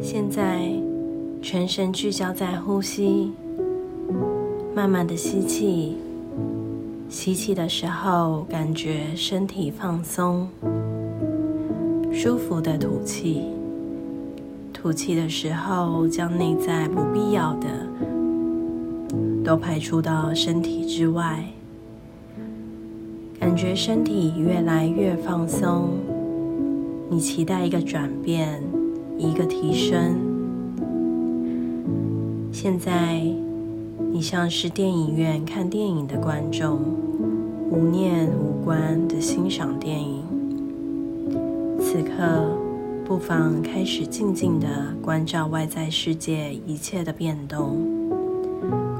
现在，全神聚焦在呼吸，慢慢的吸气。吸气的时候，感觉身体放松，舒服的吐气。吐气的时候，将内在不必要的都排出到身体之外，感觉身体越来越放松。你期待一个转变，一个提升。现在，你像是电影院看电影的观众，无念无关的欣赏电影。此刻。不妨开始静静的关照外在世界一切的变动。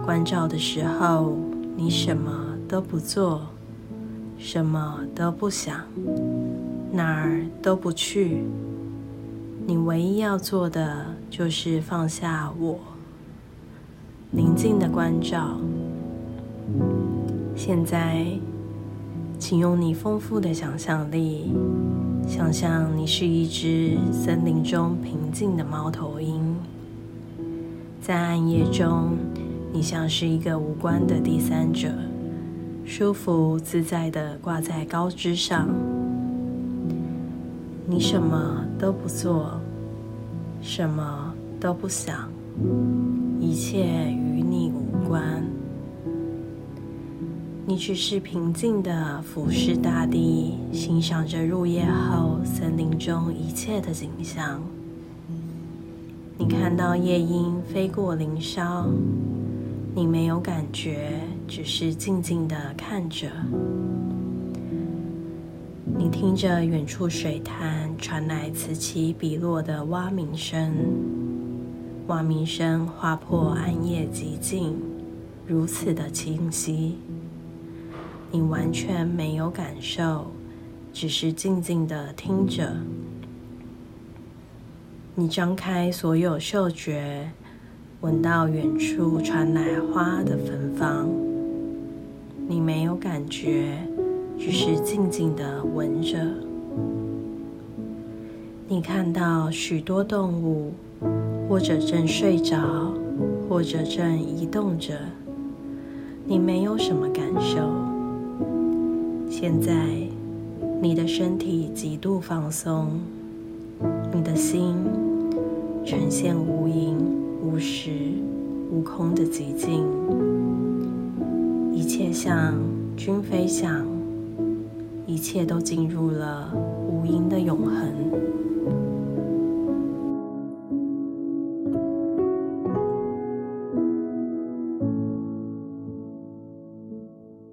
关照的时候，你什么都不做，什么都不想，哪儿都不去。你唯一要做的就是放下我，宁静的关照。现在，请用你丰富的想象力。想象你是一只森林中平静的猫头鹰，在暗夜中，你像是一个无关的第三者，舒服自在的挂在高枝上。你什么都不做，什么都不想，一切与你无关。你只是平静的俯视大地，欣赏着入夜后森林中一切的景象。你看到夜莺飞过林梢，你没有感觉，只是静静的看着。你听着远处水潭传来此起彼落的蛙鸣声，蛙鸣声划破暗夜寂静，如此的清晰。你完全没有感受，只是静静的听着。你张开所有嗅觉，闻到远处传来花的芬芳。你没有感觉，只是静静的闻着。你看到许多动物，或者正睡着，或者正移动着。你没有什么感受。现在，你的身体极度放松，你的心呈现无垠、无时、无空的寂静，一切像均飞翔，一切都进入了无垠的永恒。